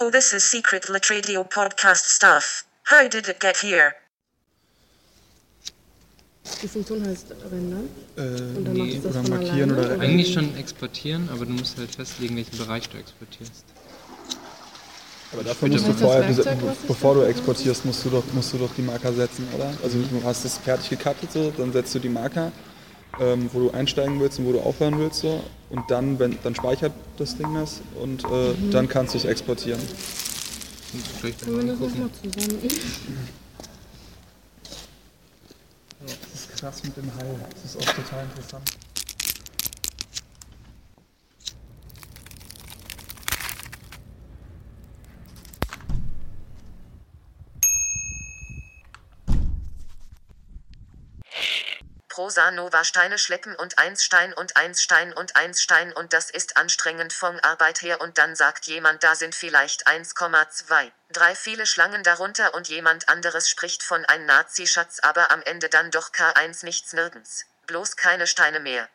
Oh, this is Secret Latradio podcast stuff. How did it get here? Die Funktion heißt rendern. Äh, das oder markieren alleine, oder? Eigentlich schon exportieren, aber du musst halt festlegen, welchen Bereich du exportierst. Aber dafür Bitte. musst du vorher, diese, bevor du exportierst, musst du, doch, musst du doch die Marker setzen, oder? Also du hast es fertig gecuttet, so, dann setzt du die Marker, ähm, wo du einsteigen willst und wo du aufhören willst. So, und dann, wenn, dann speichert das Ding das und äh, Mhm. dann kannst du es exportieren. Vielleicht mal das? Das ist krass mit dem Hall. Das ist auch total interessant. Prosa Nova Steine schleppen und eins Stein und eins Stein und eins Stein und das ist anstrengend von Arbeit her und dann sagt jemand, da sind vielleicht 1,2. Drei viele Schlangen darunter und jemand anderes spricht von ein Nazi-Schatz, aber am Ende dann doch K1 nichts nirgends. Bloß keine Steine mehr.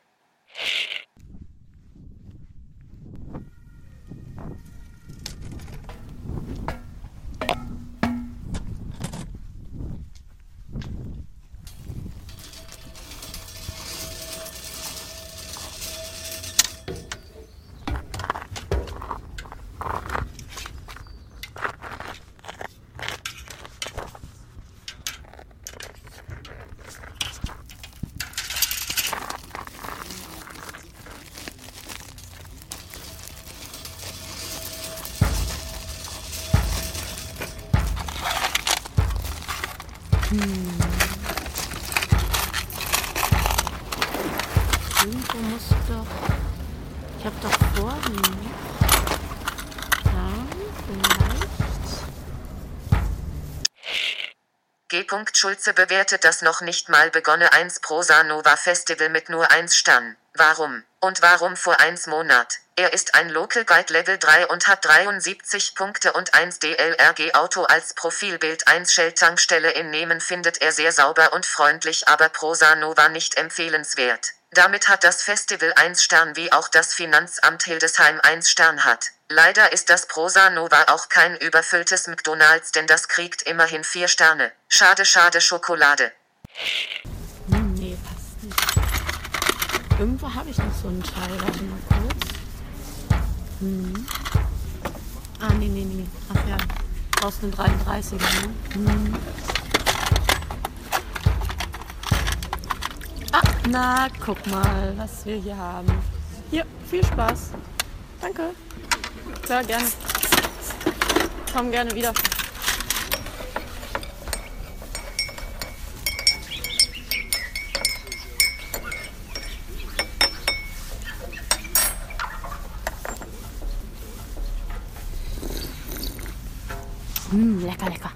Irgendwo muss doch. Ich hab doch vorhin. Ja, vielleicht. G. Schulze bewertet das noch nicht mal begonnene 1 Prosa Nova Festival mit nur 1 Stern. Warum? Und warum vor 1 Monat? Er ist ein Local Guide Level 3 und hat 73 Punkte und 1 DLRG Auto als Profilbild 1 Shell Tankstelle in Nehmen findet er sehr sauber und freundlich, aber Prosa Nova nicht empfehlenswert. Damit hat das Festival 1 Stern wie auch das Finanzamt Hildesheim 1 Stern hat. Leider ist das Prosa Nova auch kein überfülltes McDonalds, denn das kriegt immerhin 4 Sterne. Schade, schade Schokolade. Hm, nee, passt nicht. Irgendwo habe ich noch so einen Teil. Warte mal kurz. Hm. Ah, nee, nee, nee. Ach ja. Brauchst eine 33er, ne? Hm. Ah, na, guck mal, was wir hier haben. Hier, viel Spaß. Danke. Ja, gerne. Komm gerne wieder. 嗯，来吧来吧。